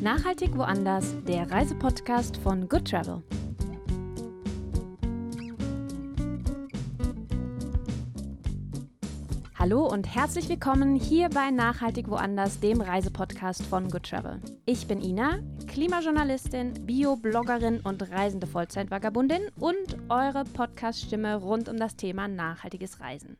Nachhaltig woanders, der Reisepodcast von Good Travel. Hallo und herzlich willkommen hier bei Nachhaltig woanders, dem Reisepodcast von Good Travel. Ich bin Ina, Klimajournalistin, Bio-Bloggerin und reisende Vollzeitvagabundin und eure Podcast-Stimme rund um das Thema nachhaltiges Reisen.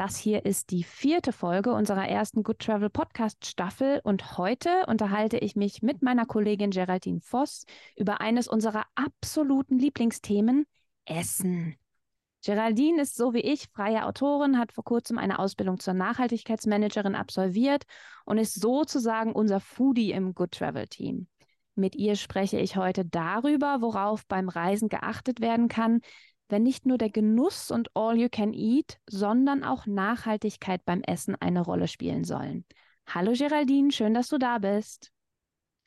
Das hier ist die vierte Folge unserer ersten Good Travel Podcast Staffel und heute unterhalte ich mich mit meiner Kollegin Geraldine Voss über eines unserer absoluten Lieblingsthemen, Essen. Geraldine ist so wie ich freie Autorin, hat vor kurzem eine Ausbildung zur Nachhaltigkeitsmanagerin absolviert und ist sozusagen unser Foodie im Good Travel Team. Mit ihr spreche ich heute darüber, worauf beim Reisen geachtet werden kann, wenn nicht nur der Genuss und All You Can Eat, sondern auch Nachhaltigkeit beim Essen eine Rolle spielen sollen. Hallo Geraldine, schön, dass du da bist.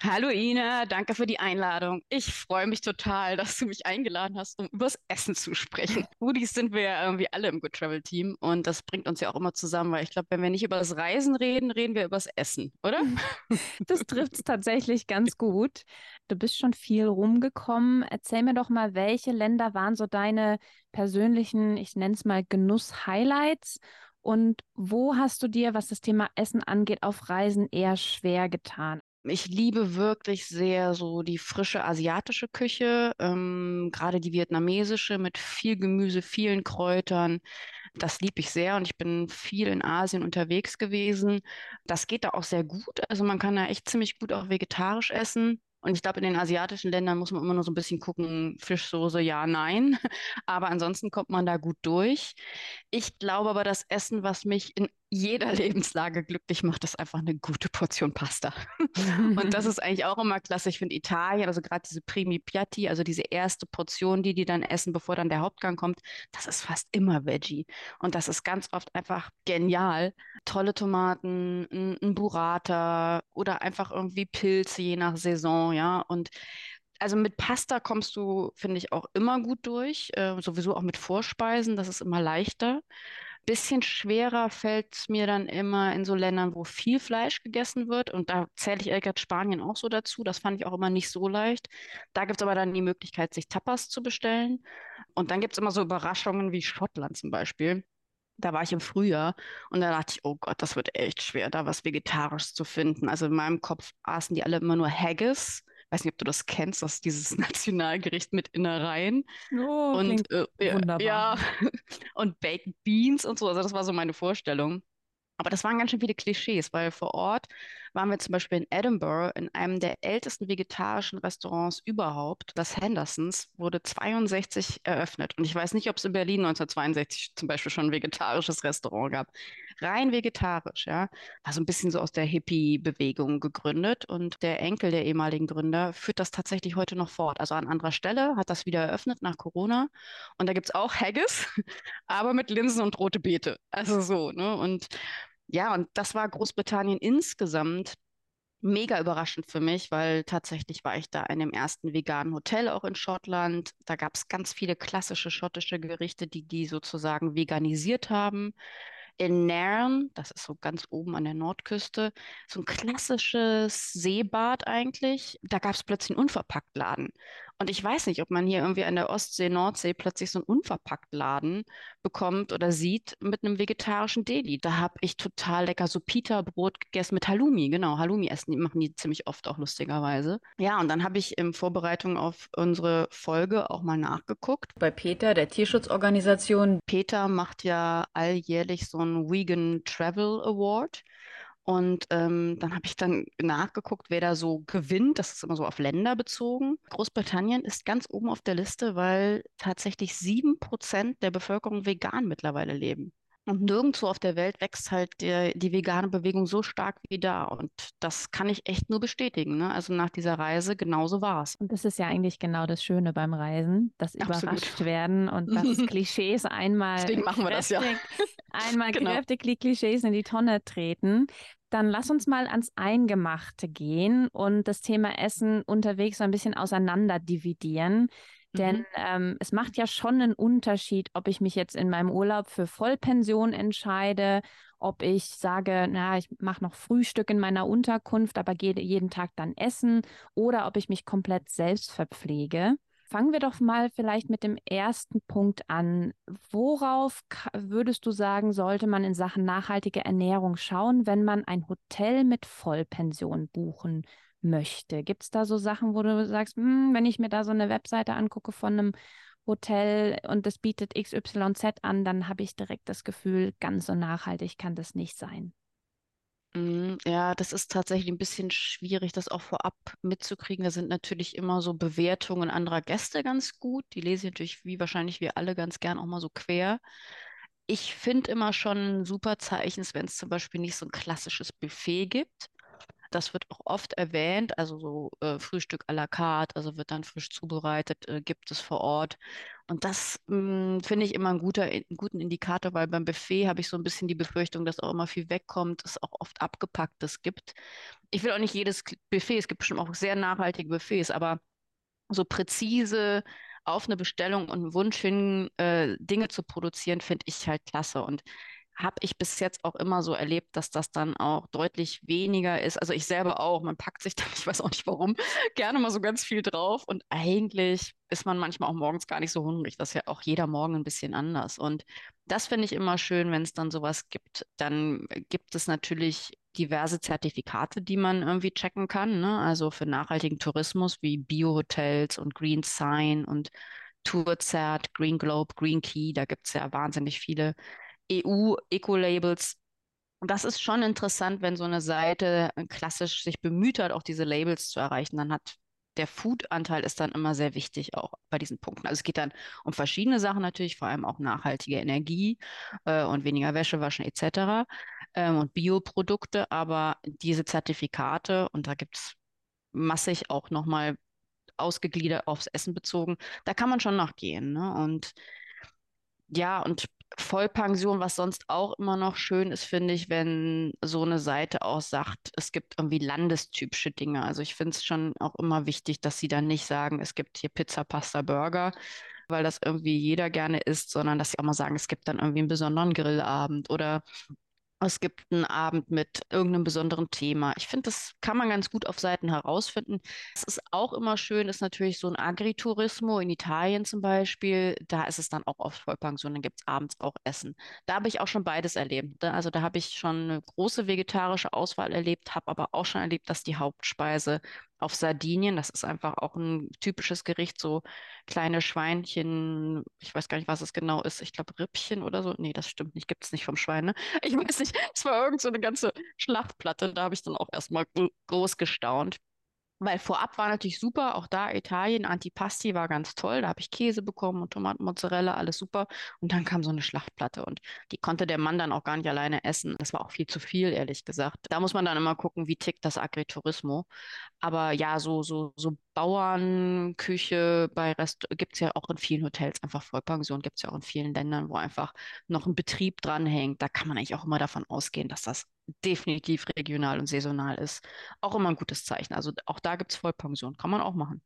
Hallo Ina, danke für die Einladung. Ich freue mich total, dass du mich eingeladen hast, um übers Essen zu sprechen. Foodies sind wir ja irgendwie alle im Good Travel Team und das bringt uns ja auch immer zusammen, weil ich glaube, wenn wir nicht über das Reisen reden, reden wir über das Essen, oder? Das trifft es tatsächlich ganz gut. Du bist schon viel rumgekommen. Erzähl mir doch mal, welche Länder waren so deine persönlichen, ich nenne es mal Genuss-Highlights und wo hast du dir, was das Thema Essen angeht, auf Reisen eher schwer getan? Ich liebe wirklich sehr so die frische asiatische Küche, ähm, gerade die vietnamesische mit viel Gemüse, vielen Kräutern. Das liebe ich sehr und ich bin viel in Asien unterwegs gewesen. Das geht da auch sehr gut. Also man kann da echt ziemlich gut auch vegetarisch essen. Und ich glaube, in den asiatischen Ländern muss man immer nur so ein bisschen gucken, Fischsoße, ja, nein. Aber ansonsten kommt man da gut durch. Ich glaube aber, das Essen, was mich in jeder Lebenslage glücklich macht, ist einfach eine gute Portion Pasta. und das ist eigentlich auch immer klasse. Ich finde Italien, also gerade diese Primi Piatti, also diese erste Portion, die die dann essen, bevor dann der Hauptgang kommt, das ist fast immer Veggie. Und das ist ganz oft einfach genial. Tolle Tomaten, ein, ein Burrata oder einfach irgendwie Pilze, je nach Saison, ja. Und also mit Pasta kommst du, finde ich, auch immer gut durch. Äh, sowieso auch mit Vorspeisen, das ist immer leichter. Bisschen schwerer fällt es mir dann immer in so Ländern, wo viel Fleisch gegessen wird. Und da zähle ich ehrlich Spanien auch so dazu. Das fand ich auch immer nicht so leicht. Da gibt es aber dann die Möglichkeit, sich Tapas zu bestellen. Und dann gibt es immer so Überraschungen wie Schottland zum Beispiel. Da war ich im Frühjahr und da dachte ich, oh Gott, das wird echt schwer, da was Vegetarisches zu finden. Also in meinem Kopf aßen die alle immer nur Haggis weiß nicht, ob du das kennst, das ist dieses Nationalgericht mit Innereien. Oh, und äh, wunderbar. ja, und Baked Beans und so. Also das war so meine Vorstellung. Aber das waren ganz schön viele Klischees, weil vor Ort waren wir zum Beispiel in Edinburgh in einem der ältesten vegetarischen Restaurants überhaupt. Das Hendersons wurde 62 eröffnet. Und ich weiß nicht, ob es in Berlin 1962 zum Beispiel schon ein vegetarisches Restaurant gab. Rein vegetarisch, ja. War so ein bisschen so aus der Hippie-Bewegung gegründet. Und der Enkel der ehemaligen Gründer führt das tatsächlich heute noch fort. Also an anderer Stelle hat das wieder eröffnet nach Corona. Und da gibt es auch Haggis, aber mit Linsen und rote Beete. Also so, ne? Und ja, und das war Großbritannien insgesamt mega überraschend für mich, weil tatsächlich war ich da in dem ersten veganen Hotel auch in Schottland. Da gab es ganz viele klassische schottische Gerichte, die die sozusagen veganisiert haben in Nairn, das ist so ganz oben an der Nordküste, so ein klassisches Seebad eigentlich. Da gab es plötzlich einen Unverpacktladen. Und ich weiß nicht, ob man hier irgendwie an der Ostsee, Nordsee plötzlich so einen Unverpacktladen bekommt oder sieht mit einem vegetarischen Deli. Da habe ich total lecker so Pita-Brot gegessen mit Halloumi. Genau, Halloumi essen, die machen die ziemlich oft auch lustigerweise. Ja, und dann habe ich in Vorbereitung auf unsere Folge auch mal nachgeguckt. Bei Peter, der Tierschutzorganisation. Peter macht ja alljährlich so einen Vegan Travel Award. Und ähm, dann habe ich dann nachgeguckt, wer da so gewinnt. Das ist immer so auf Länder bezogen. Großbritannien ist ganz oben auf der Liste, weil tatsächlich sieben Prozent der Bevölkerung vegan mittlerweile leben. Und nirgendwo auf der Welt wächst halt der, die vegane Bewegung so stark wie da. Und das kann ich echt nur bestätigen. Ne? Also nach dieser Reise genauso war es. Und das ist ja eigentlich genau das Schöne beim Reisen, das Absolut. überrascht werden und dass Klischees einmal Deswegen machen wir kräftig, das ja. einmal genau. kräftig die Klischees in die Tonne treten. Dann lass uns mal ans Eingemachte gehen und das Thema Essen unterwegs so ein bisschen auseinander dividieren. Denn Mhm. ähm, es macht ja schon einen Unterschied, ob ich mich jetzt in meinem Urlaub für Vollpension entscheide, ob ich sage, na, ich mache noch Frühstück in meiner Unterkunft, aber gehe jeden Tag dann essen, oder ob ich mich komplett selbst verpflege. Fangen wir doch mal vielleicht mit dem ersten Punkt an. Worauf würdest du sagen, sollte man in Sachen nachhaltige Ernährung schauen, wenn man ein Hotel mit Vollpension buchen möchte? Gibt es da so Sachen, wo du sagst, "Hm, wenn ich mir da so eine Webseite angucke von einem Hotel und das bietet XYZ an, dann habe ich direkt das Gefühl, ganz so nachhaltig kann das nicht sein. Mm, Ja, das ist tatsächlich ein bisschen schwierig, das auch vorab mitzukriegen. Da sind natürlich immer so Bewertungen anderer Gäste ganz gut. Die lese ich natürlich, wie wahrscheinlich wir alle, ganz gern auch mal so quer. Ich finde immer schon ein super Zeichen, wenn es zum Beispiel nicht so ein klassisches Buffet gibt. Das wird auch oft erwähnt, also so äh, Frühstück à la carte, also wird dann frisch zubereitet, äh, gibt es vor Ort. Und das mh, finde ich immer ein guter, einen guten Indikator, weil beim Buffet habe ich so ein bisschen die Befürchtung, dass auch immer viel wegkommt, es auch oft Abgepacktes gibt. Ich will auch nicht jedes Buffet, es gibt bestimmt auch sehr nachhaltige Buffets, aber so präzise auf eine Bestellung und einen Wunsch hin, äh, Dinge zu produzieren, finde ich halt klasse. Und habe ich bis jetzt auch immer so erlebt, dass das dann auch deutlich weniger ist. Also ich selber auch, man packt sich dann, ich weiß auch nicht warum, gerne mal so ganz viel drauf. Und eigentlich ist man manchmal auch morgens gar nicht so hungrig. Das ist ja auch jeder Morgen ein bisschen anders. Und das finde ich immer schön, wenn es dann sowas gibt. Dann gibt es natürlich diverse Zertifikate, die man irgendwie checken kann. Ne? Also für nachhaltigen Tourismus wie Bio-Hotels und Green Sign und Tourzert, Green Globe, Green Key. Da gibt es ja wahnsinnig viele EU-Eco-Labels. Und das ist schon interessant, wenn so eine Seite klassisch sich bemüht hat, auch diese Labels zu erreichen. Dann hat der Food-Anteil ist dann immer sehr wichtig auch bei diesen Punkten. Also es geht dann um verschiedene Sachen natürlich, vor allem auch nachhaltige Energie äh, und weniger Wäsche waschen etc. Ähm, und Bioprodukte, aber diese Zertifikate, und da gibt es massig auch nochmal ausgegliedert aufs Essen bezogen, da kann man schon nachgehen. Ne? Und ja, und Vollpension, was sonst auch immer noch schön ist, finde ich, wenn so eine Seite auch sagt, es gibt irgendwie landestypische Dinge. Also ich finde es schon auch immer wichtig, dass sie dann nicht sagen, es gibt hier Pizza, Pasta, Burger, weil das irgendwie jeder gerne isst, sondern dass sie auch mal sagen, es gibt dann irgendwie einen besonderen Grillabend oder es gibt einen Abend mit irgendeinem besonderen Thema. Ich finde, das kann man ganz gut auf Seiten herausfinden. Es ist auch immer schön, ist natürlich so ein Agriturismo in Italien zum Beispiel. Da ist es dann auch oft Vollpension, dann gibt es abends auch Essen. Da habe ich auch schon beides erlebt. Da- Also da habe ich schon eine große vegetarische Auswahl erlebt, habe aber auch schon erlebt, dass die Hauptspeise auf Sardinien, das ist einfach auch ein typisches Gericht, so kleine Schweinchen, ich weiß gar nicht, was es genau ist. Ich glaube Rippchen oder so. Nee, das stimmt nicht, gibt es nicht vom Schwein, ne? Ich weiß nicht, es war irgend so eine ganze Schlachtplatte. Da habe ich dann auch erstmal gro- groß gestaunt. Weil vorab war natürlich super, auch da Italien, Antipasti war ganz toll. Da habe ich Käse bekommen und Tomaten, Mozzarella, alles super. Und dann kam so eine Schlachtplatte und die konnte der Mann dann auch gar nicht alleine essen. Das war auch viel zu viel, ehrlich gesagt. Da muss man dann immer gucken, wie tickt das Agriturismo. Aber ja, so, so, so Bauernküche bei Rest gibt es ja auch in vielen Hotels, einfach Vollpension gibt es ja auch in vielen Ländern, wo einfach noch ein Betrieb dranhängt. Da kann man eigentlich auch immer davon ausgehen, dass das definitiv regional und saisonal ist. Auch immer ein gutes Zeichen. Also auch da gibt es Vollpension. Kann man auch machen.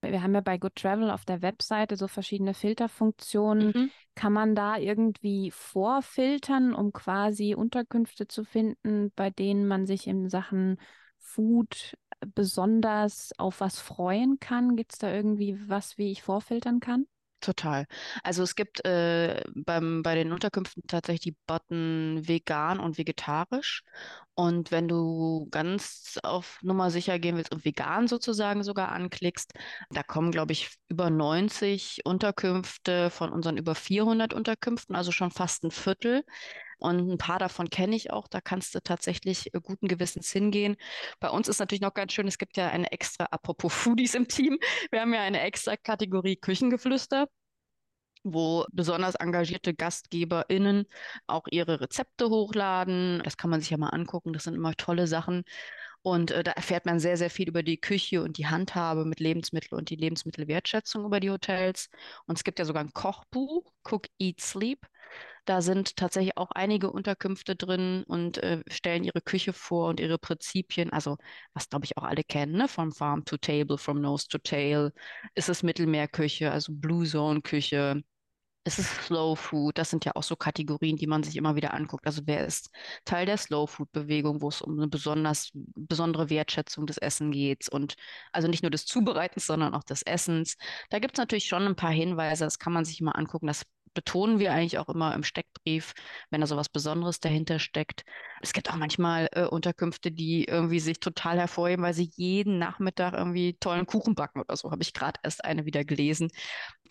Wir haben ja bei Good Travel auf der Webseite so verschiedene Filterfunktionen. Mhm. Kann man da irgendwie vorfiltern, um quasi Unterkünfte zu finden, bei denen man sich in Sachen Food besonders auf was freuen kann? Gibt es da irgendwie was, wie ich vorfiltern kann? Total. Also es gibt äh, beim, bei den Unterkünften tatsächlich die Button vegan und vegetarisch. Und wenn du ganz auf Nummer sicher gehen willst und vegan sozusagen sogar anklickst, da kommen, glaube ich, über 90 Unterkünfte von unseren über 400 Unterkünften, also schon fast ein Viertel. Und ein paar davon kenne ich auch. Da kannst du tatsächlich äh, guten Gewissens hingehen. Bei uns ist natürlich noch ganz schön, es gibt ja eine extra, apropos Foodies im Team, wir haben ja eine extra Kategorie Küchengeflüster wo besonders engagierte GastgeberInnen auch ihre Rezepte hochladen. Das kann man sich ja mal angucken. Das sind immer tolle Sachen. Und äh, da erfährt man sehr, sehr viel über die Küche und die Handhabe mit Lebensmitteln und die Lebensmittelwertschätzung über die Hotels. Und es gibt ja sogar ein Kochbuch, Cook, Eat, Sleep. Da sind tatsächlich auch einige Unterkünfte drin und äh, stellen ihre Küche vor und ihre Prinzipien. Also, was glaube ich auch alle kennen, ne? From Farm to Table, from Nose to Tail. Ist es Mittelmeerküche, also Blue Zone Küche es ist Slow Food. Das sind ja auch so Kategorien, die man sich immer wieder anguckt. Also wer ist Teil der Slow Food Bewegung, wo es um eine besonders besondere Wertschätzung des Essens geht und also nicht nur des Zubereitens, sondern auch des Essens. Da gibt es natürlich schon ein paar Hinweise. Das kann man sich immer angucken. Das betonen wir eigentlich auch immer im Steckbrief, wenn da so was Besonderes dahinter steckt. Es gibt auch manchmal äh, Unterkünfte, die irgendwie sich total hervorheben, weil sie jeden Nachmittag irgendwie tollen Kuchen backen oder so. Habe ich gerade erst eine wieder gelesen.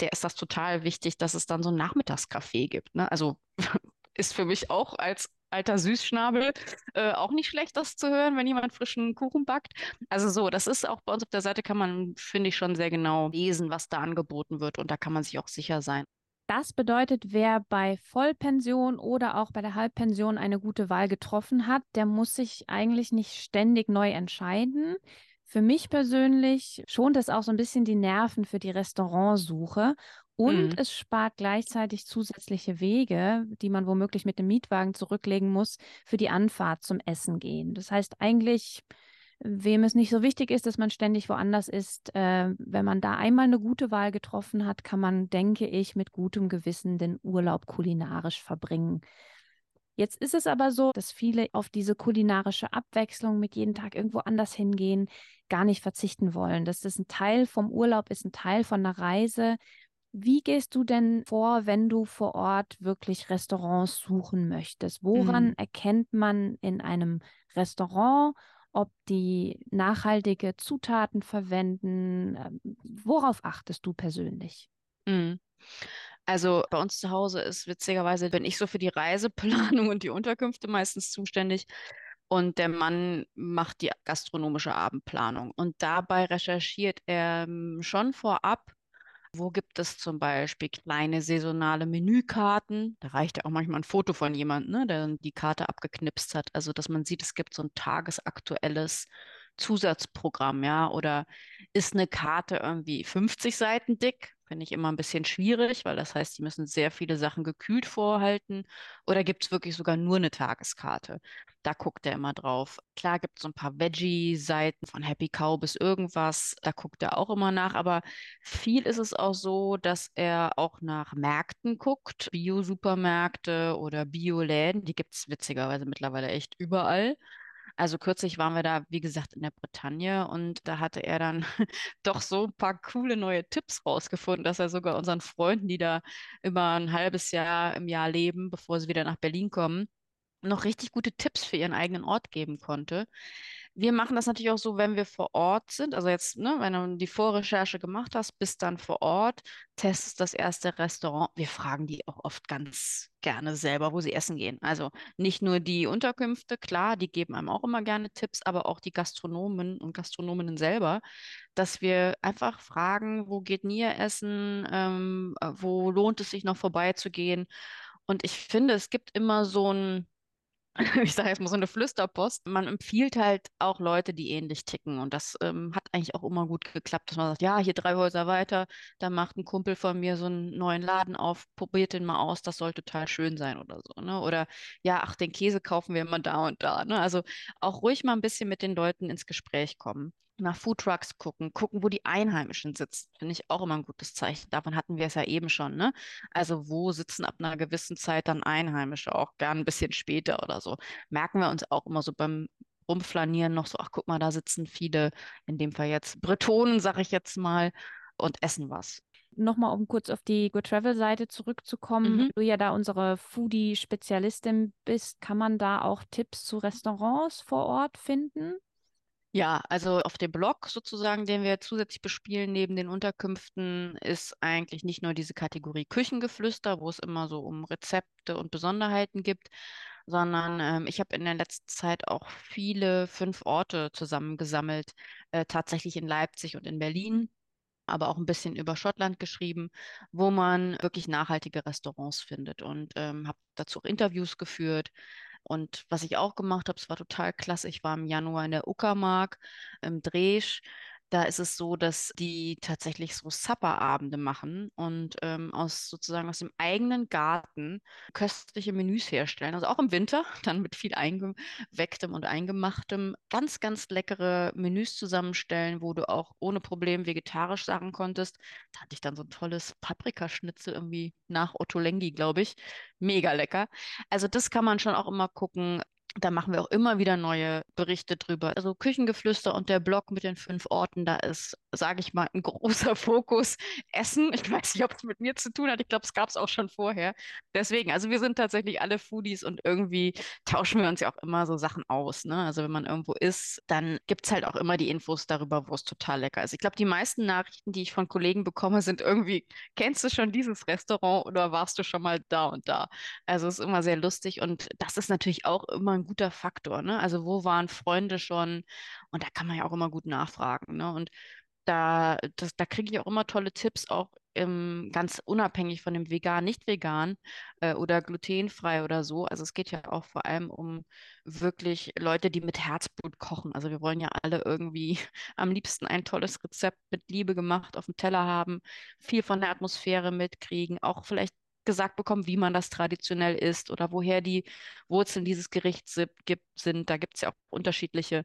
Der ist das total wichtig, dass es dann so ein Nachmittagscafé gibt. Ne? Also ist für mich auch als alter Süßschnabel äh, auch nicht schlecht, das zu hören, wenn jemand frischen Kuchen backt. Also so, das ist auch bei uns auf der Seite kann man, finde ich, schon sehr genau lesen, was da angeboten wird und da kann man sich auch sicher sein. Das bedeutet, wer bei Vollpension oder auch bei der Halbpension eine gute Wahl getroffen hat, der muss sich eigentlich nicht ständig neu entscheiden. Für mich persönlich schont es auch so ein bisschen die Nerven für die Restaurantsuche und mhm. es spart gleichzeitig zusätzliche Wege, die man womöglich mit dem Mietwagen zurücklegen muss, für die Anfahrt zum Essen gehen. Das heißt eigentlich Wem es nicht so wichtig ist, dass man ständig woanders ist, äh, wenn man da einmal eine gute Wahl getroffen hat, kann man, denke ich, mit gutem Gewissen den Urlaub kulinarisch verbringen. Jetzt ist es aber so, dass viele auf diese kulinarische Abwechslung mit jeden Tag irgendwo anders hingehen, gar nicht verzichten wollen. Dass das ein Teil vom Urlaub ist, ein Teil von einer Reise. Wie gehst du denn vor, wenn du vor Ort wirklich Restaurants suchen möchtest? Woran mhm. erkennt man in einem Restaurant, ob die nachhaltige Zutaten verwenden. Ähm, worauf achtest du persönlich? Mhm. Also bei uns zu Hause ist witzigerweise, bin ich so für die Reiseplanung und die Unterkünfte meistens zuständig. Und der Mann macht die gastronomische Abendplanung. Und dabei recherchiert er ähm, schon vorab, wo gibt es zum Beispiel kleine saisonale Menükarten? Da reicht ja auch manchmal ein Foto von jemandem, ne, der die Karte abgeknipst hat. Also, dass man sieht, es gibt so ein tagesaktuelles Zusatzprogramm, ja, oder ist eine Karte irgendwie 50 Seiten dick? Finde ich immer ein bisschen schwierig, weil das heißt, die müssen sehr viele Sachen gekühlt vorhalten. Oder gibt es wirklich sogar nur eine Tageskarte? Da guckt er immer drauf. Klar gibt es so ein paar Veggie-Seiten von Happy Cow bis irgendwas. Da guckt er auch immer nach. Aber viel ist es auch so, dass er auch nach Märkten guckt. Bio-Supermärkte oder Bioläden. Die gibt es witzigerweise mittlerweile echt überall. Also kürzlich waren wir da, wie gesagt, in der Bretagne und da hatte er dann doch so ein paar coole neue Tipps rausgefunden, dass er sogar unseren Freunden, die da immer ein halbes Jahr im Jahr leben, bevor sie wieder nach Berlin kommen, noch richtig gute Tipps für ihren eigenen Ort geben konnte. Wir machen das natürlich auch so, wenn wir vor Ort sind. Also jetzt, ne, wenn du die Vorrecherche gemacht hast, bist dann vor Ort, testest das erste Restaurant. Wir fragen die auch oft ganz gerne selber, wo sie essen gehen. Also nicht nur die Unterkünfte, klar, die geben einem auch immer gerne Tipps, aber auch die Gastronomen und Gastronominnen selber, dass wir einfach fragen, wo geht ihr essen, ähm, wo lohnt es sich noch vorbeizugehen. Und ich finde, es gibt immer so ein ich sage jetzt mal so eine Flüsterpost. Man empfiehlt halt auch Leute, die ähnlich ticken. Und das ähm, hat eigentlich auch immer gut geklappt, dass man sagt, ja, hier drei Häuser weiter, da macht ein Kumpel von mir so einen neuen Laden auf, probiert den mal aus, das soll total schön sein oder so. Ne? Oder ja, ach, den Käse kaufen wir immer da und da. Ne? Also auch ruhig mal ein bisschen mit den Leuten ins Gespräch kommen nach Foodtrucks gucken, gucken, wo die Einheimischen sitzen, finde ich auch immer ein gutes Zeichen. Davon hatten wir es ja eben schon, ne? Also wo sitzen ab einer gewissen Zeit dann Einheimische, auch gern ein bisschen später oder so. Merken wir uns auch immer so beim Rumflanieren noch so, ach guck mal, da sitzen viele, in dem Fall jetzt Bretonen, sag ich jetzt mal, und essen was. Nochmal, um kurz auf die Good Travel-Seite zurückzukommen, mhm. du ja da unsere Foodie-Spezialistin bist, kann man da auch Tipps zu Restaurants vor Ort finden? Ja, also auf dem Blog sozusagen, den wir zusätzlich bespielen neben den Unterkünften, ist eigentlich nicht nur diese Kategorie Küchengeflüster, wo es immer so um Rezepte und Besonderheiten gibt, sondern ähm, ich habe in der letzten Zeit auch viele fünf Orte zusammengesammelt, äh, tatsächlich in Leipzig und in Berlin aber auch ein bisschen über Schottland geschrieben, wo man wirklich nachhaltige Restaurants findet und ähm, habe dazu auch Interviews geführt Und was ich auch gemacht habe, es war total klasse. Ich war im Januar in der Uckermark im Dresch da ist es so, dass die tatsächlich so Supperabende machen und ähm, aus sozusagen aus dem eigenen Garten köstliche Menüs herstellen. Also auch im Winter, dann mit viel eingewecktem und eingemachtem, ganz, ganz leckere Menüs zusammenstellen, wo du auch ohne Problem vegetarisch sagen konntest. Da hatte ich dann so ein tolles Paprikaschnitzel irgendwie nach Otto Lengi, glaube ich. Mega lecker. Also das kann man schon auch immer gucken, da machen wir auch immer wieder neue Berichte drüber. Also Küchengeflüster und der Blog mit den fünf Orten, da ist, sage ich mal, ein großer Fokus Essen. Ich weiß nicht, ob es mit mir zu tun hat. Ich glaube, es gab es auch schon vorher. Deswegen, also wir sind tatsächlich alle Foodies und irgendwie tauschen wir uns ja auch immer so Sachen aus. Ne? Also wenn man irgendwo ist, dann gibt es halt auch immer die Infos darüber, wo es total lecker ist. Ich glaube, die meisten Nachrichten, die ich von Kollegen bekomme, sind irgendwie, kennst du schon dieses Restaurant oder warst du schon mal da und da? Also es ist immer sehr lustig und das ist natürlich auch immer ein guter Faktor. Ne? Also wo waren Freunde schon? Und da kann man ja auch immer gut nachfragen. Ne? Und da, das, da kriege ich auch immer tolle Tipps, auch ähm, ganz unabhängig von dem vegan, nicht vegan äh, oder glutenfrei oder so. Also es geht ja auch vor allem um wirklich Leute, die mit Herzblut kochen. Also wir wollen ja alle irgendwie am liebsten ein tolles Rezept mit Liebe gemacht auf dem Teller haben, viel von der Atmosphäre mitkriegen, auch vielleicht gesagt bekommen, wie man das traditionell isst oder woher die Wurzeln dieses Gerichts sind. Da gibt es ja auch unterschiedliche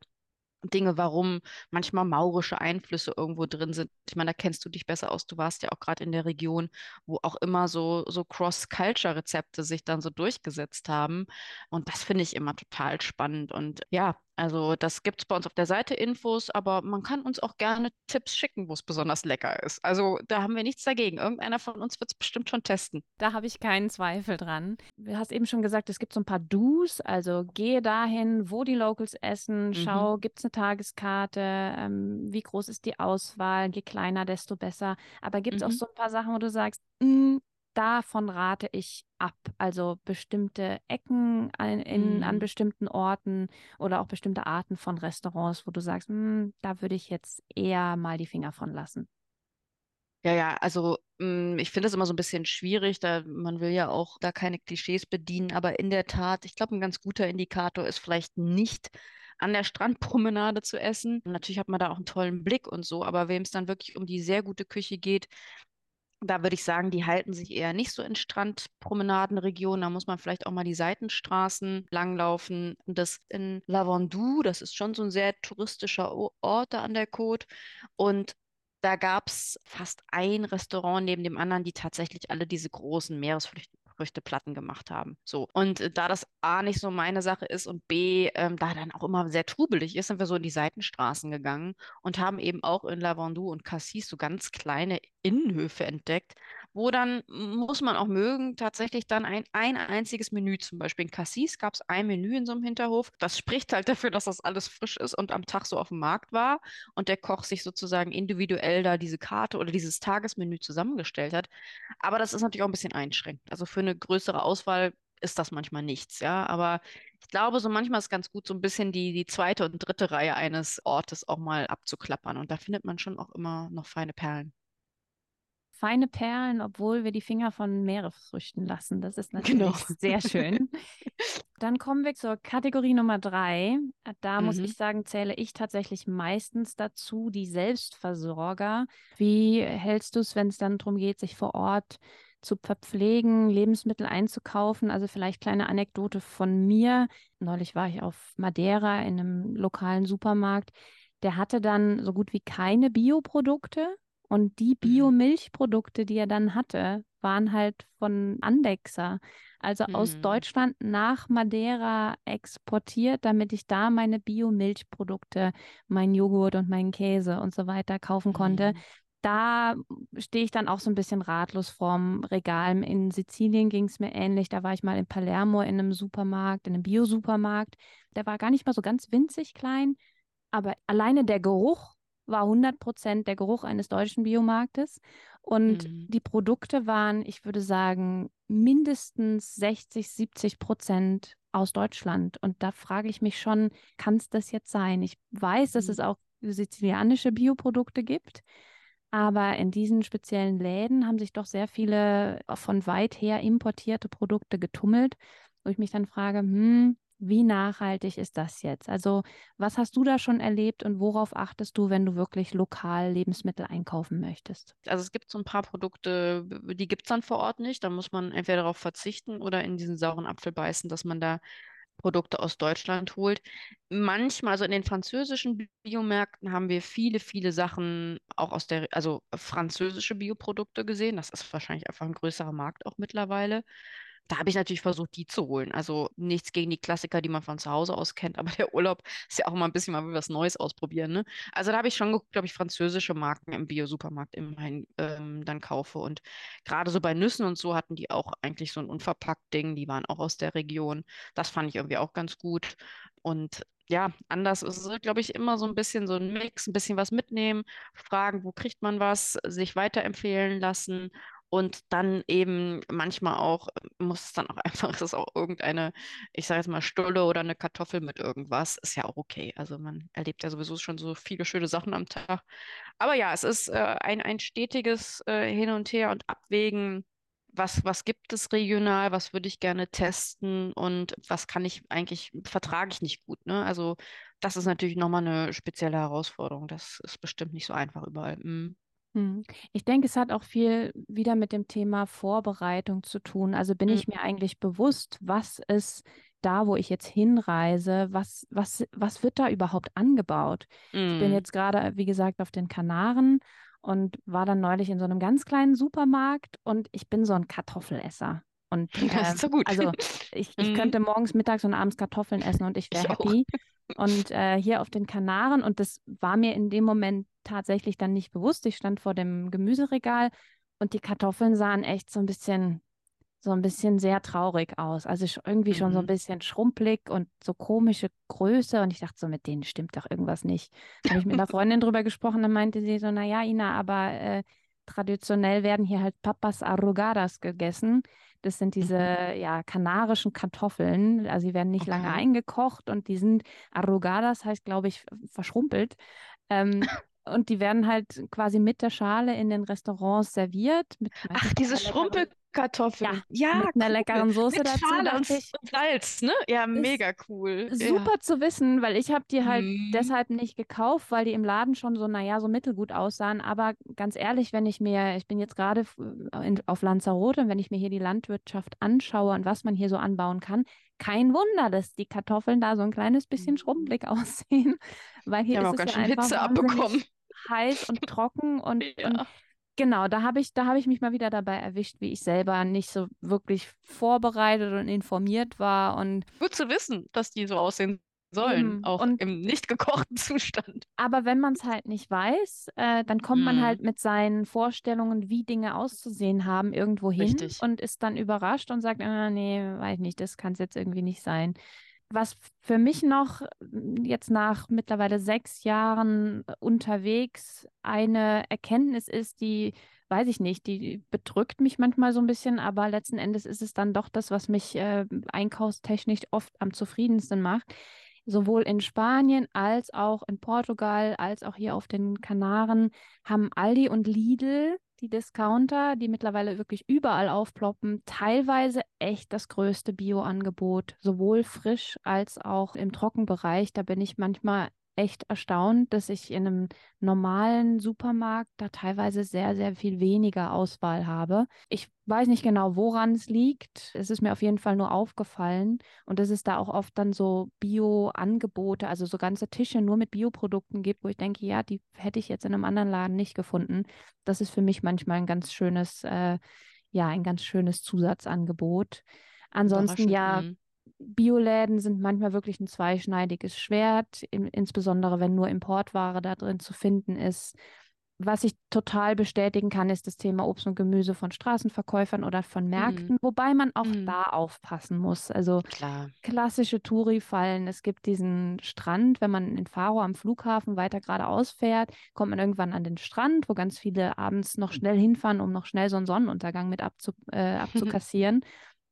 Dinge, warum manchmal maurische Einflüsse irgendwo drin sind. Ich meine, da kennst du dich besser aus. Du warst ja auch gerade in der Region, wo auch immer so, so Cross-Culture-Rezepte sich dann so durchgesetzt haben. Und das finde ich immer total spannend. Und ja, also das gibt es bei uns auf der Seite Infos, aber man kann uns auch gerne Tipps schicken, wo es besonders lecker ist. Also da haben wir nichts dagegen. Irgendeiner von uns wird es bestimmt schon testen. Da habe ich keinen Zweifel dran. Du hast eben schon gesagt, es gibt so ein paar Do's. Also gehe dahin, wo die Locals essen, mhm. schau, gibt es eine Tageskarte, ähm, wie groß ist die Auswahl, je kleiner, desto besser. Aber gibt es mhm. auch so ein paar Sachen, wo du sagst, mm, davon rate ich ab. Also bestimmte Ecken an, in, mm. an bestimmten Orten oder auch bestimmte Arten von Restaurants, wo du sagst, hm, da würde ich jetzt eher mal die Finger von lassen. Ja, ja, also mh, ich finde es immer so ein bisschen schwierig, da man will ja auch da keine Klischees bedienen, aber in der Tat, ich glaube, ein ganz guter Indikator ist vielleicht nicht an der Strandpromenade zu essen. Natürlich hat man da auch einen tollen Blick und so, aber wem es dann wirklich um die sehr gute Küche geht, da würde ich sagen, die halten sich eher nicht so in Strandpromenadenregionen. Da muss man vielleicht auch mal die Seitenstraßen langlaufen. Das in La Vendue, das ist schon so ein sehr touristischer Ort da an der Côte. Und da gab es fast ein Restaurant neben dem anderen, die tatsächlich alle diese großen Meeresfrüchte Früchteplatten gemacht haben. So. Und äh, da das A nicht so meine Sache ist und B, ähm, da dann auch immer sehr trubelig ist, sind wir so in die Seitenstraßen gegangen und haben eben auch in Lavandou und Cassis so ganz kleine Innenhöfe entdeckt, wo dann, muss man auch mögen, tatsächlich dann ein, ein einziges Menü, zum Beispiel in Cassis gab es ein Menü in so einem Hinterhof. Das spricht halt dafür, dass das alles frisch ist und am Tag so auf dem Markt war und der Koch sich sozusagen individuell da diese Karte oder dieses Tagesmenü zusammengestellt hat. Aber das ist natürlich auch ein bisschen einschränkend. Also für eine größere Auswahl ist das manchmal nichts, ja. Aber ich glaube, so manchmal ist es ganz gut, so ein bisschen die, die zweite und dritte Reihe eines Ortes auch mal abzuklappern. Und da findet man schon auch immer noch feine Perlen feine Perlen, obwohl wir die Finger von Meeresfrüchten lassen. Das ist natürlich genau. sehr schön. Dann kommen wir zur Kategorie Nummer drei. Da mhm. muss ich sagen, zähle ich tatsächlich meistens dazu die Selbstversorger. Wie hältst du es, wenn es dann darum geht, sich vor Ort zu verpflegen, Lebensmittel einzukaufen. Also vielleicht kleine Anekdote von mir. Neulich war ich auf Madeira in einem lokalen Supermarkt. Der hatte dann so gut wie keine Bioprodukte. Und die mhm. Biomilchprodukte, die er dann hatte, waren halt von Andexer, also mhm. aus Deutschland nach Madeira exportiert, damit ich da meine Biomilchprodukte, meinen Joghurt und meinen Käse und so weiter kaufen konnte. Mhm. Da stehe ich dann auch so ein bisschen ratlos vorm Regal. In Sizilien ging es mir ähnlich. Da war ich mal in Palermo in einem Supermarkt, in einem Biosupermarkt. Der war gar nicht mal so ganz winzig klein, aber alleine der Geruch war 100 Prozent der Geruch eines deutschen Biomarktes. Und mhm. die Produkte waren, ich würde sagen, mindestens 60, 70 Prozent aus Deutschland. Und da frage ich mich schon, kann es das jetzt sein? Ich weiß, mhm. dass es auch sizilianische Bioprodukte gibt. Aber in diesen speziellen Läden haben sich doch sehr viele von weit her importierte Produkte getummelt, wo ich mich dann frage, hm, Wie nachhaltig ist das jetzt? Also, was hast du da schon erlebt und worauf achtest du, wenn du wirklich lokal Lebensmittel einkaufen möchtest? Also es gibt so ein paar Produkte, die gibt es dann vor Ort nicht. Da muss man entweder darauf verzichten oder in diesen sauren Apfel beißen, dass man da Produkte aus Deutschland holt. Manchmal, also in den französischen Biomärkten haben wir viele, viele Sachen auch aus der, also französische Bioprodukte gesehen. Das ist wahrscheinlich einfach ein größerer Markt auch mittlerweile. Da habe ich natürlich versucht, die zu holen. Also nichts gegen die Klassiker, die man von zu Hause aus kennt, aber der Urlaub ist ja auch mal ein bisschen mal was Neues ausprobieren. Ne? Also da habe ich schon geguckt, ob ich französische Marken im Bio-Supermarkt immerhin ähm, dann kaufe. Und gerade so bei Nüssen und so hatten die auch eigentlich so ein Unverpackt-Ding, die waren auch aus der Region. Das fand ich irgendwie auch ganz gut. Und ja, anders ist es, glaube ich, immer so ein bisschen so ein Mix, ein bisschen was mitnehmen, fragen, wo kriegt man was, sich weiterempfehlen lassen und dann eben manchmal auch, muss es dann auch einfach, ist es auch irgendeine, ich sage jetzt mal Stulle oder eine Kartoffel mit irgendwas, ist ja auch okay. Also man erlebt ja sowieso schon so viele schöne Sachen am Tag. Aber ja, es ist äh, ein, ein stetiges äh, Hin und Her und Abwägen. Was, was gibt es regional? Was würde ich gerne testen? Und was kann ich eigentlich, vertrage ich nicht gut, ne? Also das ist natürlich nochmal eine spezielle Herausforderung. Das ist bestimmt nicht so einfach überall. Mm. Hm. Ich denke, es hat auch viel wieder mit dem Thema Vorbereitung zu tun. Also bin Mhm. ich mir eigentlich bewusst, was ist da, wo ich jetzt hinreise, was, was, was wird da überhaupt angebaut? Ich bin Mm. jetzt gerade, wie gesagt, auf den Kanaren und war dann neulich in so einem ganz kleinen Supermarkt und ich bin so ein Kartoffelesser. Und Das äh, ist so gut. also ich, ich Mhm. könnte morgens, mittags und abends Kartoffeln essen und ich wäre Ich auch. happy. Und äh, hier auf den Kanaren, und das war mir in dem Moment tatsächlich dann nicht bewusst. Ich stand vor dem Gemüseregal und die Kartoffeln sahen echt so ein bisschen, so ein bisschen sehr traurig aus. Also irgendwie schon so ein Mhm. bisschen schrumpelig und so komische Größe. Und ich dachte so, mit denen stimmt doch irgendwas nicht. Da habe ich mit einer Freundin drüber gesprochen, dann meinte sie so, naja, Ina, aber äh, traditionell werden hier halt Papas Arrugadas gegessen. Das sind diese Mhm. ja, kanarischen Kartoffeln. Also sie werden nicht lange Okay. eingekocht und die sind Arrugadas, heißt, glaube ich, verschrumpelt. Ähm, und die werden halt quasi mit der Schale in den Restaurants serviert. Ach, diese einer leckeren, ja. Ja, mit einer cool. leckeren Soße Mit dazu, Schale und, und Salz, ne? Ja, mega cool. Ja. super zu wissen, weil ich habe die halt Mhm. deshalb nicht gekauft, weil die im Laden schon so, naja, so mittelgut aussahen. Aber ganz ehrlich, wenn ich mir, ich bin jetzt gerade in, auf Lanzarote und wenn ich mir hier die Landwirtschaft anschaue und was man hier so anbauen kann, kein Wunder, dass die Kartoffeln da so ein kleines bisschen Mhm. schrumpelig aussehen, weil hier ist auch es ganz ja schön einfach Hitze abbekommen. heiß und trocken und, und Ja. Genau, da habe ich, da habe ich mich mal wieder dabei erwischt, wie ich selber nicht so wirklich vorbereitet und informiert war und Gut zu wissen, dass die so aussehen sollen, eben. auch Und im nicht gekochten Zustand. aber wenn man es halt nicht weiß, äh, dann kommt man Mhm. halt mit seinen Vorstellungen, wie Dinge auszusehen haben, irgendwo hin Richtig. und ist dann überrascht und sagt, ah, nee, weiß nicht, das kann es jetzt irgendwie nicht sein. Was für mich noch mm, jetzt nach mittlerweile sechs Jahren unterwegs eine Erkenntnis ist, die, weiß ich nicht, die bedrückt mich manchmal so ein bisschen, aber letzten Endes ist es dann doch das, was mich äh, einkaufstechnisch oft am zufriedensten macht. Sowohl in Spanien als auch in Portugal, als auch hier auf den Kanaren haben Aldi und Lidl, die Discounter, die mittlerweile wirklich überall aufploppen, teilweise echt das größte Bio-Angebot, sowohl frisch als auch im Trockenbereich. Da bin ich manchmal echt erstaunt, dass ich in einem normalen Supermarkt da teilweise sehr, sehr viel weniger Auswahl habe. Ich weiß nicht genau, woran es liegt. Es ist mir auf jeden Fall nur aufgefallen. Und dass es da auch oft dann so Bio-Angebote, also so ganze Tische nur mit Bioprodukten gibt, wo ich denke, ja, die hätte ich jetzt in einem anderen Laden nicht gefunden. Das ist für mich manchmal ein ganz schönes, äh, ja, ein ganz schönes Zusatzangebot. Ansonsten ja, Mhm. Bioläden sind manchmal wirklich ein zweischneidiges Schwert, im, insbesondere wenn nur Importware da drin zu finden ist. Was ich total bestätigen kann, ist das Thema Obst und Gemüse von Straßenverkäufern oder von Mhm. Märkten, wobei man auch Mhm. da aufpassen muss. Also Klar. klassische Touri-Fallen. Es gibt diesen Strand, wenn man in Faro am Flughafen weiter geradeaus fährt, kommt man irgendwann an den Strand, wo ganz viele abends noch schnell hinfahren, um noch schnell so einen Sonnenuntergang mit abzu, äh, abzukassieren.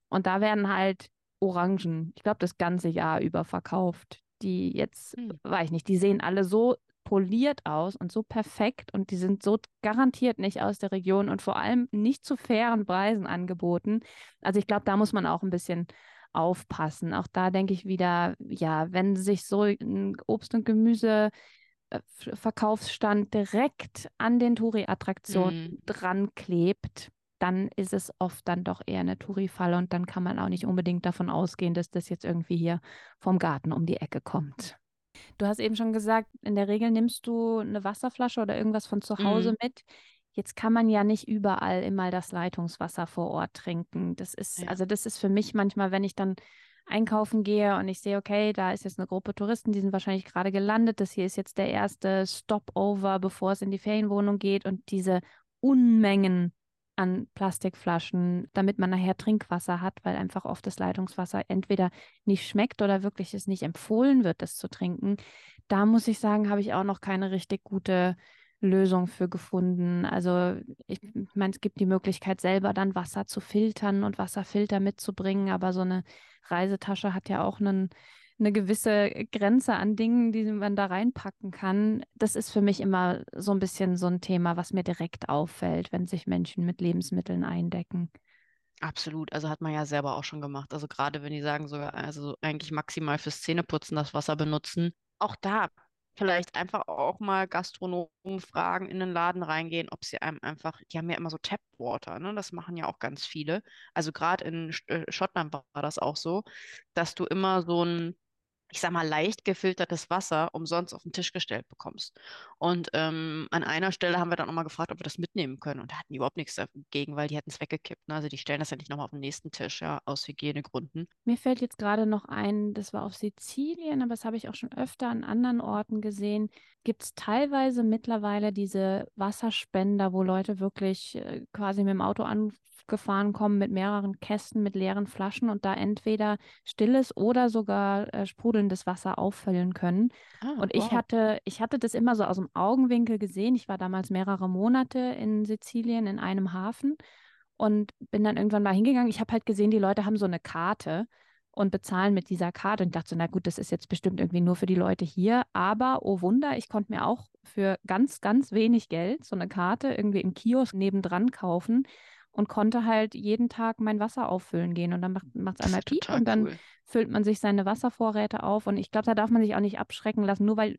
Und da werden halt Orangen, ich glaube, das ganze Jahr über verkauft, die jetzt, Hm. weiß ich nicht, die sehen alle so poliert aus und so perfekt und die sind so garantiert nicht aus der Region und vor allem nicht zu fairen Preisen angeboten. Also ich glaube, da muss man auch ein bisschen aufpassen. Auch da denke ich wieder, ja, wenn sich so ein Obst und Gemüse äh, Verkaufsstand direkt an den Touri-Attraktionen mm. dran klebt, dann ist es oft dann doch eher eine Touri-Falle und dann kann man auch nicht unbedingt davon ausgehen, dass das jetzt irgendwie hier vom Garten um die Ecke kommt. Du hast eben schon gesagt, in der Regel nimmst du eine Wasserflasche oder irgendwas von zu Hause mm. mit. Jetzt kann man ja nicht überall immer das Leitungswasser vor Ort trinken. Das ist, ja. also das ist für mich manchmal, wenn ich dann einkaufen gehe und ich sehe, okay, da ist jetzt eine Gruppe Touristen, die sind wahrscheinlich gerade gelandet. Das hier ist jetzt der erste Stopover, bevor es in die Ferienwohnung geht und diese Unmengen an Plastikflaschen, damit man nachher Trinkwasser hat, weil einfach oft das Leitungswasser entweder nicht schmeckt oder wirklich es nicht empfohlen wird, das zu trinken. Da muss ich sagen, habe ich auch noch keine richtig gute Lösung für gefunden. Also ich meine, es gibt die Möglichkeit, selber dann Wasser zu filtern und Wasserfilter mitzubringen, aber so eine Reisetasche hat ja auch einen, eine gewisse Grenze an Dingen, die man da reinpacken kann. Das ist für mich immer so ein bisschen so ein Thema, was mir direkt auffällt, wenn sich Menschen mit Lebensmitteln eindecken. Absolut, also hat man ja selber auch schon gemacht. Also gerade wenn die sagen sogar, also eigentlich maximal fürs Zähneputzen das Wasser benutzen. Auch da vielleicht einfach auch mal Gastronomen fragen, in den Laden reingehen, ob sie einem einfach, die haben ja immer so Tapwater, ne? Das machen ja auch ganz viele. Also gerade in äh, Schottland war das auch so, dass du immer so ein ich sag mal, leicht gefiltertes Wasser umsonst auf den Tisch gestellt bekommst. Und ähm, an einer Stelle haben wir dann nochmal gefragt, ob wir das mitnehmen können. Und da hatten die überhaupt nichts dagegen, weil die hätten es weggekippt. Ne? Also die stellen das ja nicht nochmal auf den nächsten Tisch, ja, aus Hygienegründen. Mir fällt jetzt gerade noch ein, das war auf Sizilien, aber das habe ich auch schon öfter an anderen Orten gesehen. Gibt es teilweise mittlerweile diese Wasserspender, wo Leute wirklich äh, quasi mit dem Auto an gefahren kommen mit mehreren Kästen, mit leeren Flaschen und da entweder stilles oder sogar äh, sprudelndes Wasser auffüllen können. Ah, und ich wow. hatte, ich hatte das immer so aus dem Augenwinkel gesehen. Ich war damals mehrere Monate in Sizilien in einem Hafen und bin dann irgendwann mal hingegangen. Ich habe halt gesehen, die Leute haben so eine Karte und bezahlen mit dieser Karte und dachte so, na gut, das ist jetzt bestimmt irgendwie nur für die Leute hier. Aber oh Wunder, ich konnte mir auch für ganz, ganz wenig Geld so eine Karte irgendwie im Kiosk nebendran kaufen und konnte halt jeden Tag mein Wasser auffüllen gehen. Und dann macht es einmal Piep und dann cool. Füllt man sich seine Wasservorräte auf. Und ich glaube, da darf man sich auch nicht abschrecken lassen. Nur weil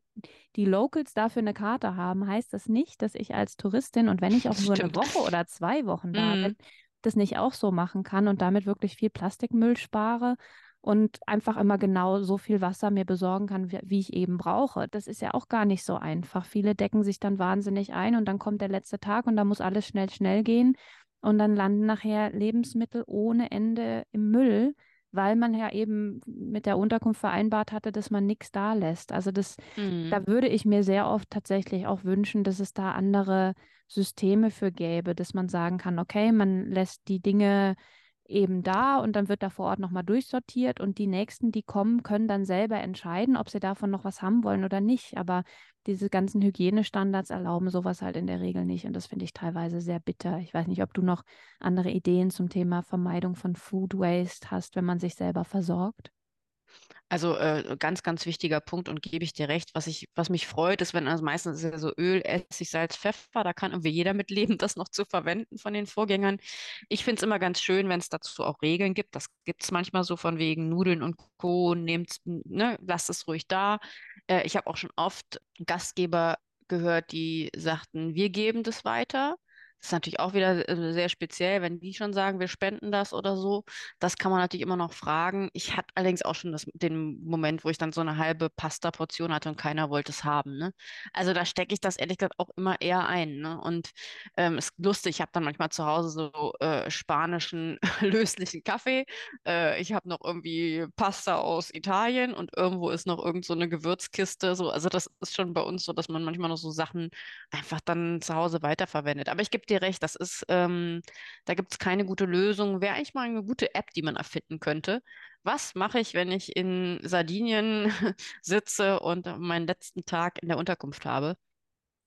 die Locals dafür eine Karte haben, heißt das nicht, dass ich als Touristin und wenn ich auch nur eine Woche oder zwei Wochen da mm. bin, das nicht auch so machen kann und damit wirklich viel Plastikmüll spare und einfach immer genau so viel Wasser mir besorgen kann, wie, wie, ich eben brauche. Das ist ja auch gar nicht so einfach. Viele decken sich dann wahnsinnig ein und dann kommt der letzte Tag und da muss alles schnell, schnell gehen. Und dann landen nachher Lebensmittel ohne Ende im Müll, weil man ja eben mit der Unterkunft vereinbart hatte, dass man nichts da lässt. Also das, mhm. da würde ich mir sehr oft tatsächlich auch wünschen, dass es da andere Systeme für gäbe, dass man sagen kann, okay, man lässt die Dinge eben da und dann wird da vor Ort nochmal durchsortiert und die Nächsten, die kommen, können dann selber entscheiden, ob sie davon noch was haben wollen oder nicht. Aber diese ganzen Hygienestandards erlauben sowas halt in der Regel nicht und das finde ich teilweise sehr bitter. Ich weiß nicht, ob du noch andere Ideen zum Thema Vermeidung von Food Waste hast, wenn man sich selber versorgt. Also äh, ganz, ganz wichtiger Punkt und gebe ich dir recht. Was ich, was mich freut, ist, wenn also meistens ist ja so Öl, Essig, Salz, Pfeffer, da kann irgendwie jeder mit leben, das noch zu verwenden von den Vorgängern. Ich finde es immer ganz schön, wenn es dazu auch Regeln gibt. Das gibt es manchmal so von wegen Nudeln und Co. Nehmt, ne, lasst es ruhig da. Äh, ich habe auch schon oft Gastgeber gehört, die sagten, wir geben das weiter. Das ist natürlich auch wieder äh, sehr speziell, wenn die schon sagen, wir spenden das oder so. Das kann man natürlich immer noch fragen. Ich hatte allerdings auch schon das, den Moment, wo ich dann so eine halbe Pasta-Portion hatte und keiner wollte es haben. Ne? Also da stecke ich das ehrlich gesagt auch immer eher ein. Ne? Und ähm, ist lustig, ich habe dann manchmal zu Hause so äh, spanischen löslichen Kaffee. Äh, ich habe noch irgendwie Pasta aus Italien und irgendwo ist noch irgend so eine Gewürzkiste. So. Also das ist schon bei uns so, dass man manchmal noch so Sachen einfach dann zu Hause weiterverwendet. Aber ich gebe dir recht, das ist, ähm, da gibt es keine gute Lösung. Wäre eigentlich mal eine gute App, die man erfinden könnte. Was mache ich, wenn ich in Sardinien sitze und meinen letzten Tag in der Unterkunft habe?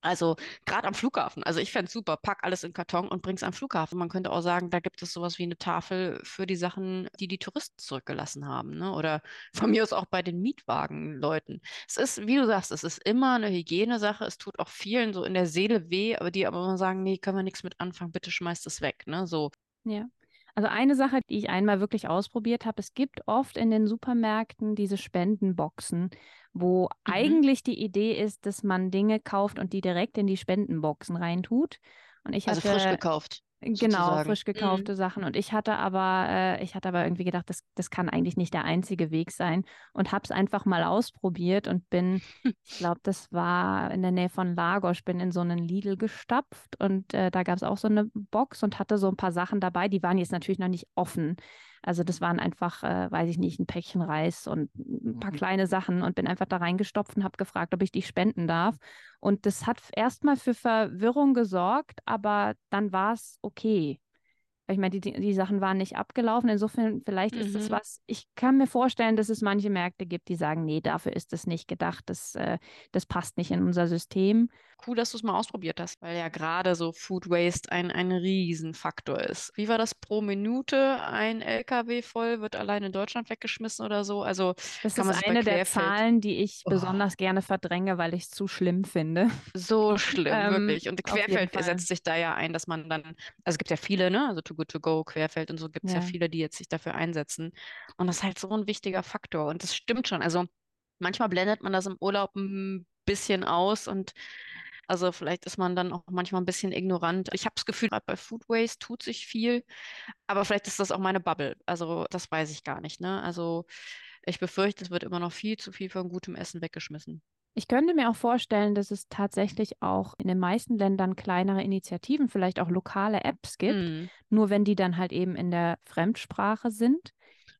Also gerade am Flughafen. Also ich fände es super, pack alles in Karton und bring's am Flughafen. Man könnte auch sagen, da gibt es sowas wie eine Tafel für die Sachen, die die Touristen zurückgelassen haben. Ne? Oder von mir aus auch bei den Mietwagenleuten. Es ist, wie du sagst, es ist immer eine Hygienesache. Es tut auch vielen so in der Seele weh, aber die aber immer sagen, nee, können wir nichts mit anfangen, bitte schmeißt es weg. Ne? So. Ja. Also eine Sache, die ich einmal wirklich ausprobiert habe, es gibt oft in den Supermärkten diese Spendenboxen, wo Mhm. eigentlich die Idee ist, dass man Dinge kauft und die direkt in die Spendenboxen reintut. Und ich Also frisch hatte gekauft, Genau, sozusagen. frisch Mhm. gekaufte Sachen. Und ich hatte aber, äh, ich hatte aber irgendwie gedacht, das, das kann eigentlich nicht der einzige Weg sein und habe es einfach mal ausprobiert und bin, ich glaube, das war in der Nähe von Lagos, bin in so einen Lidl gestapft und äh, da gab es auch so eine Box und hatte so ein paar Sachen dabei, die waren jetzt natürlich noch nicht offen. Also das waren einfach, äh, weiß ich nicht, ein Päckchen Reis und ein paar Mhm. kleine Sachen und bin einfach da reingestopft und habe gefragt, ob ich die spenden darf. Und das hat erstmal für Verwirrung gesorgt, aber dann war es okay. Ich meine, die, die, Sachen waren nicht abgelaufen. Insofern, vielleicht ist das Mhm. was. Ich kann mir vorstellen, dass es manche Märkte gibt, die sagen, nee, dafür ist es nicht gedacht. Das, äh, das passt nicht in unser System. Cool, dass du es mal ausprobiert hast, weil ja gerade so Food Waste ein, ein Riesenfaktor ist. Wie war das pro Minute? Ein LKW voll wird allein in Deutschland weggeschmissen oder so? Also Das kann ist eine der. Zahlen, die ich Oh. besonders gerne verdränge, weil ich es zu schlimm finde. So schlimm, Ähm, wirklich. Und Querfeld setzt sich da ja ein, dass man dann, also es gibt ja viele, ne? Also Too Good To Go, Querfeld und so gibt es ja Ja. viele, die jetzt sich dafür einsetzen. Und das ist halt so ein wichtiger Faktor. Und das stimmt schon. Also manchmal blendet man das im Urlaub ein bisschen aus und also vielleicht ist man dann auch manchmal ein bisschen ignorant. Ich habe das Gefühl, gerade bei Food Waste tut sich viel, aber vielleicht ist das auch meine Bubble. Also das weiß ich gar nicht, ne? Also ich befürchte, es wird immer noch viel zu viel von gutem Essen weggeschmissen. Ich könnte mir auch vorstellen, dass es tatsächlich auch in den meisten Ländern kleinere Initiativen, vielleicht auch lokale Apps gibt. Mm, Nur wenn die dann halt eben in der Fremdsprache sind,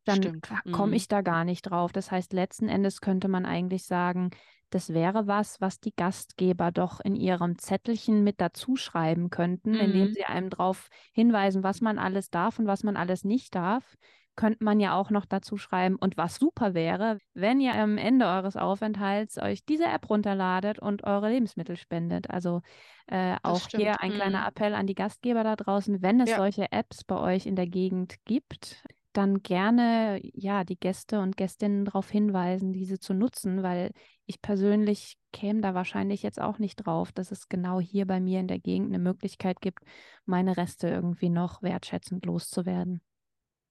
dann komme Mm. ich da gar nicht drauf. Das heißt, letzten Endes könnte man eigentlich sagen, das wäre was, was die Gastgeber doch in ihrem Zettelchen mit dazu schreiben könnten, indem Mhm. sie einem darauf hinweisen, was man alles darf und was man alles nicht darf. Könnte man ja auch noch dazu schreiben. Und was super wäre, wenn ihr am Ende eures Aufenthalts euch diese App runterladet und eure Lebensmittel spendet. Also äh, auch hier ein kleiner Mhm. Appell an die Gastgeber da draußen, wenn es Ja. solche Apps bei euch in der Gegend gibt, dann gerne ja die Gäste und Gästinnen darauf hinweisen, diese zu nutzen, weil ich persönlich käme da wahrscheinlich jetzt auch nicht drauf, dass es genau hier bei mir in der Gegend eine Möglichkeit gibt, meine Reste irgendwie noch wertschätzend loszuwerden.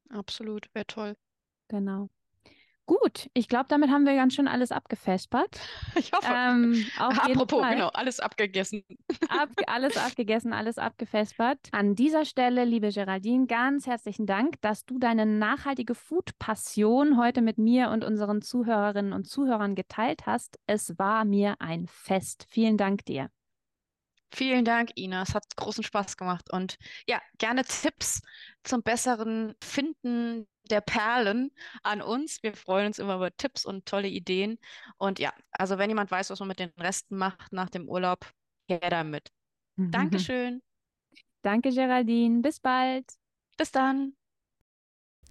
Absolut, wäre toll. Genau. Gut, ich glaube, damit haben wir ganz schön alles abgefespert. Ich hoffe. Ähm, Apropos, genau, alles abgegessen. Ab, alles abgegessen, alles abgefespert. An dieser Stelle, liebe Geraldine, ganz herzlichen Dank, dass du deine nachhaltige Food-Passion heute mit mir und unseren Zuhörerinnen und Zuhörern geteilt hast. Es war mir ein Fest. Vielen Dank dir. Vielen Dank, Ina. Es hat großen Spaß gemacht. Und ja, gerne Tipps zum besseren Finden der Perlen an uns. Wir freuen uns immer über Tipps und tolle Ideen. Und ja, also wenn jemand weiß, was man mit den Resten macht nach dem Urlaub, her damit. Dankeschön. Danke, Geraldine. Bis bald. Bis dann.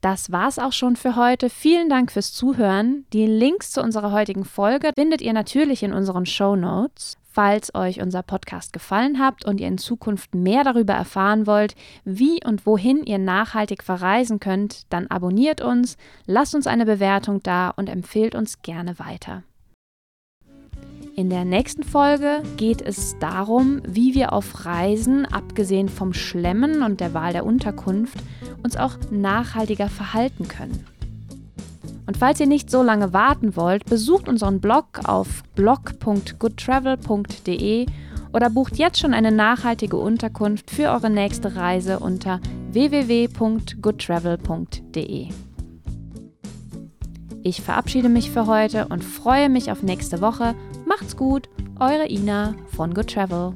Das war's auch schon für heute. Vielen Dank fürs Zuhören. Die Links zu unserer heutigen Folge findet ihr natürlich in unseren Show Notes. Falls euch unser Podcast gefallen hat und ihr in Zukunft mehr darüber erfahren wollt, wie und wohin ihr nachhaltig verreisen könnt, dann abonniert uns, lasst uns eine Bewertung da und empfehlt uns gerne weiter. In der nächsten Folge geht es darum, wie wir auf Reisen, abgesehen vom Schlemmen und der Wahl der Unterkunft, uns auch nachhaltiger verhalten können. Und falls ihr nicht so lange warten wollt, besucht unseren Blog auf blog.goodtravel.de oder bucht jetzt schon eine nachhaltige Unterkunft für eure nächste Reise unter www.goodtravel.de. Ich verabschiede mich für heute und freue mich auf nächste Woche. Macht's gut, eure Ina von Good Travel.